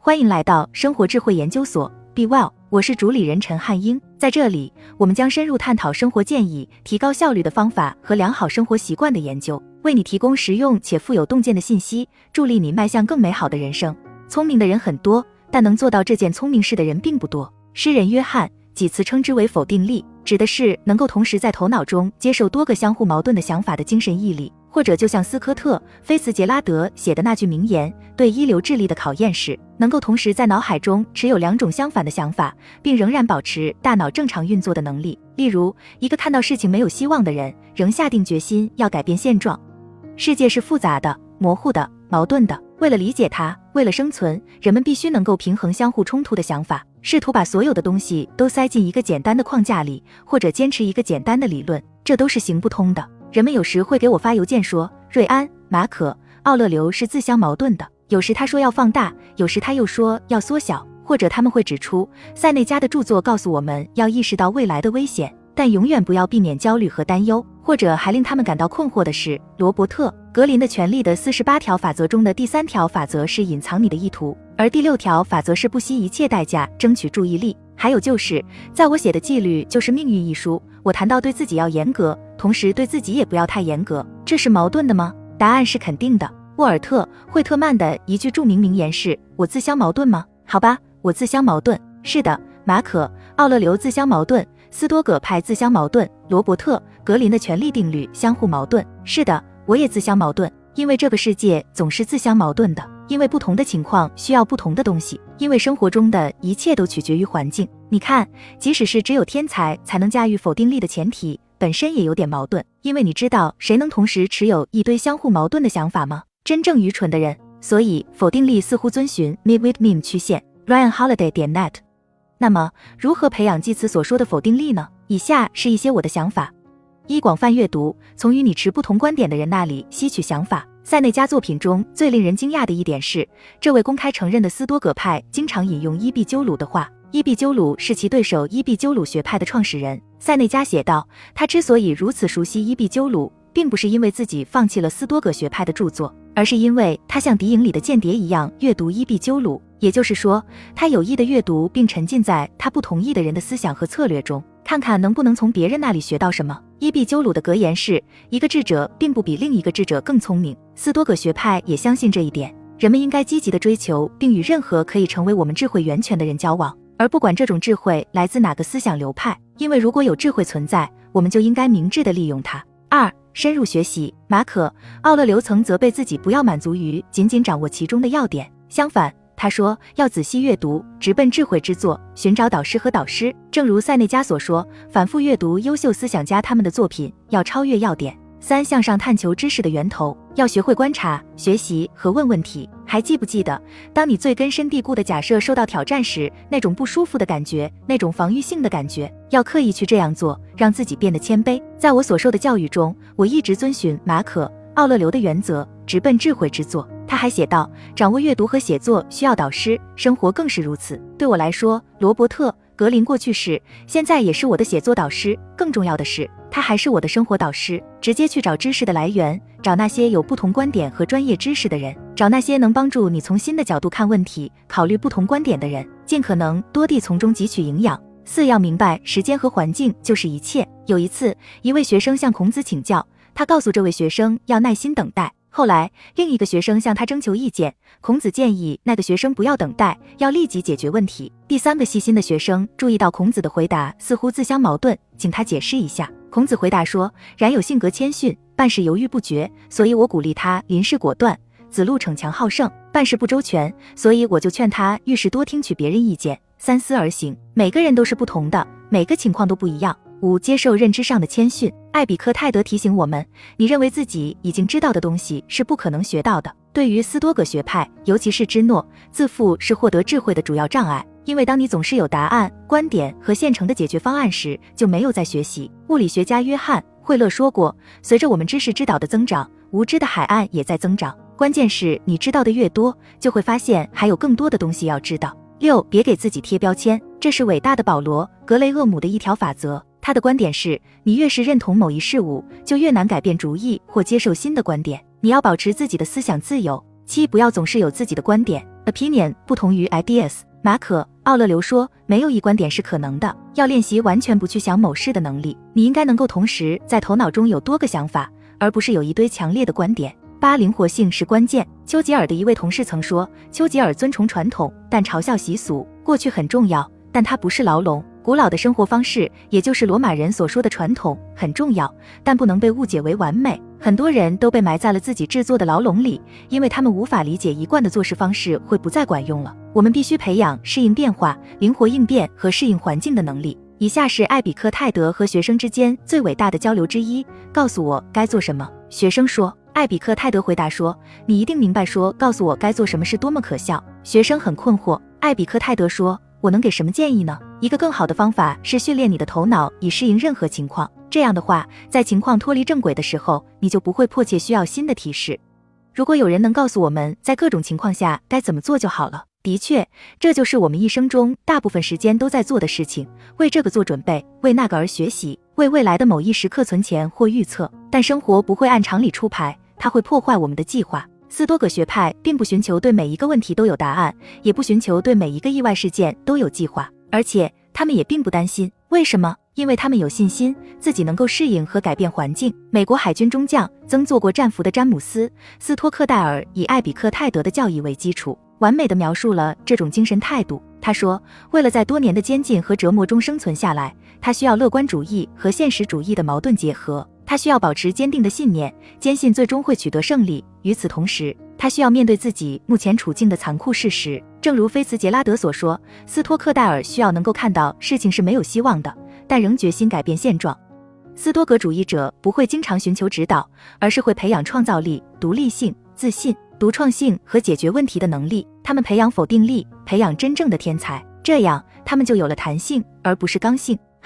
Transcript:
欢迎来到生活智慧研究所，Be Well，我是主理人陈汉英。在这里，我们将深入探讨生活建议、提高效率的方法和良好生活习惯的研究，为你提供实用且富有洞见的信息，助力你迈向更美好的人生。聪明的人很多，但能做到这件聪明事的人并不多。诗人约翰几次称之为否定力，指的是能够同时在头脑中接受多个相互矛盾的想法的精神毅力。或者就像斯科特·菲茨杰拉德写的那句名言：“对一流智力的考验是能够同时在脑海中持有两种相反的想法，并仍然保持大脑正常运作的能力。”例如，一个看到事情没有希望的人，仍下定决心要改变现状。世界是复杂的、模糊的、矛盾的。为了理解它，为了生存，人们必须能够平衡相互冲突的想法，试图把所有的东西都塞进一个简单的框架里，或者坚持一个简单的理论，这都是行不通的。人们有时会给我发邮件说，瑞安、马可、奥勒留是自相矛盾的。有时他说要放大，有时他又说要缩小。或者他们会指出，塞内加的著作告诉我们要意识到未来的危险，但永远不要避免焦虑和担忧。或者还令他们感到困惑的是，罗伯特·格林的《权力的四十八条法则》中的第三条法则是隐藏你的意图，而第六条法则是不惜一切代价争取注意力。还有就是，在我写的《纪律就是命运》一书，我谈到对自己要严格。同时对自己也不要太严格，这是矛盾的吗？答案是肯定的。沃尔特·惠特曼的一句著名名言是：“我自相矛盾吗？”好吧，我自相矛盾。是的，马可·奥勒留自相矛盾，斯多葛派自相矛盾，罗伯特·格林的权力定律相互矛盾。是的，我也自相矛盾，因为这个世界总是自相矛盾的，因为不同的情况需要不同的东西，因为生活中的一切都取决于环境。你看，即使是只有天才才能驾驭否定力的前提。本身也有点矛盾，因为你知道谁能同时持有一堆相互矛盾的想法吗？真正愚蠢的人。所以否定力似乎遵循 Mid With Me 曲线。Ryan Holiday 点 net。那么如何培养祭词所说的否定力呢？以下是一些我的想法：一、广泛阅读，从与你持不同观点的人那里吸取想法。塞内加作品中最令人惊讶的一点是，这位公开承认的斯多葛派经常引用伊壁鸠鲁的话。伊壁鸠鲁是其对手伊壁鸠鲁学派的创始人。塞内加写道：“他之所以如此熟悉伊壁鸠鲁，并不是因为自己放弃了斯多葛学派的著作，而是因为他像敌营里的间谍一样阅读伊壁鸠鲁。也就是说，他有意的阅读并沉浸在他不同意的人的思想和策略中，看看能不能从别人那里学到什么。”伊壁鸠鲁的格言是：“一个智者并不比另一个智者更聪明。”斯多葛学派也相信这一点。人们应该积极地追求并与任何可以成为我们智慧源泉的人交往。而不管这种智慧来自哪个思想流派，因为如果有智慧存在，我们就应该明智的利用它。二、深入学习。马可·奥勒留曾责备自己不要满足于仅仅掌握其中的要点，相反，他说要仔细阅读，直奔智慧之作，寻找导师和导师。正如塞内加所说，反复阅读优秀思想家他们的作品，要超越要点。三、向上探求知识的源头，要学会观察、学习和问问题。还记不记得，当你最根深蒂固的假设受到挑战时，那种不舒服的感觉，那种防御性的感觉？要刻意去这样做，让自己变得谦卑。在我所受的教育中，我一直遵循马可·奥勒留的原则，直奔智慧之作。他还写道：掌握阅读和写作需要导师，生活更是如此。对我来说，罗伯特。格林过去是，现在也是我的写作导师。更重要的是，他还是我的生活导师。直接去找知识的来源，找那些有不同观点和专业知识的人，找那些能帮助你从新的角度看问题、考虑不同观点的人，尽可能多地从中汲取营养。四要明白，时间和环境就是一切。有一次，一位学生向孔子请教，他告诉这位学生要耐心等待。后来，另一个学生向他征求意见，孔子建议那个学生不要等待，要立即解决问题。第三个细心的学生注意到孔子的回答似乎自相矛盾，请他解释一下。孔子回答说：“冉有性格谦逊，办事犹豫不决，所以我鼓励他临事果断；子路逞强好胜，办事不周全，所以我就劝他遇事多听取别人意见，三思而行。每个人都是不同的，每个情况都不一样。”五、接受认知上的谦逊。艾比克泰德提醒我们：你认为自己已经知道的东西是不可能学到的。对于斯多葛学派，尤其是芝诺，自负是获得智慧的主要障碍。因为当你总是有答案、观点和现成的解决方案时，就没有在学习。物理学家约翰·惠勒说过：随着我们知识之岛的增长，无知的海岸也在增长。关键是你知道的越多，就会发现还有更多的东西要知道。六、别给自己贴标签，这是伟大的保罗·格雷厄姆的一条法则。他的观点是，你越是认同某一事物，就越难改变主意或接受新的观点。你要保持自己的思想自由。七，不要总是有自己的观点。Opinion 不同于 ideas。马可·奥勒留说，没有一观点是可能的，要练习完全不去想某事的能力。你应该能够同时在头脑中有多个想法，而不是有一堆强烈的观点。八，灵活性是关键。丘吉尔的一位同事曾说，丘吉尔尊崇传统，但嘲笑习俗。过去很重要，但它不是牢笼。古老的生活方式，也就是罗马人所说的传统，很重要，但不能被误解为完美。很多人都被埋在了自己制作的牢笼里，因为他们无法理解一贯的做事方式会不再管用了。我们必须培养适应变化、灵活应变和适应环境的能力。以下是艾比克泰德和学生之间最伟大的交流之一：告诉我该做什么。学生说。艾比克泰德回答说：“你一定明白，说告诉我该做什么是多么可笑。”学生很困惑。艾比克泰德说：“我能给什么建议呢？一个更好的方法是训练你的头脑以适应任何情况。这样的话，在情况脱离正轨的时候，你就不会迫切需要新的提示。如果有人能告诉我们在各种情况下该怎么做就好了。的确，这就是我们一生中大部分时间都在做的事情：为这个做准备，为那个而学习，为未来的某一时刻存钱或预测。但生活不会按常理出牌。”它会破坏我们的计划。斯多葛学派并不寻求对每一个问题都有答案，也不寻求对每一个意外事件都有计划，而且他们也并不担心。为什么？因为他们有信心自己能够适应和改变环境。美国海军中将、曾做过战俘的詹姆斯·斯托克戴尔以艾比克泰德的教义为基础，完美的描述了这种精神态度。他说：“为了在多年的监禁和折磨中生存下来，他需要乐观主义和现实主义的矛盾结合。”他需要保持坚定的信念，坚信最终会取得胜利。与此同时，他需要面对自己目前处境的残酷事实。正如菲茨杰拉德所说，斯托克戴尔需要能够看到事情是没有希望的，但仍决心改变现状。斯多格主义者不会经常寻求指导，而是会培养创造力、独立性、自信、独创性和解决问题的能力。他们培养否定力，培养真正的天才，这样他们就有了弹性，而不是刚性。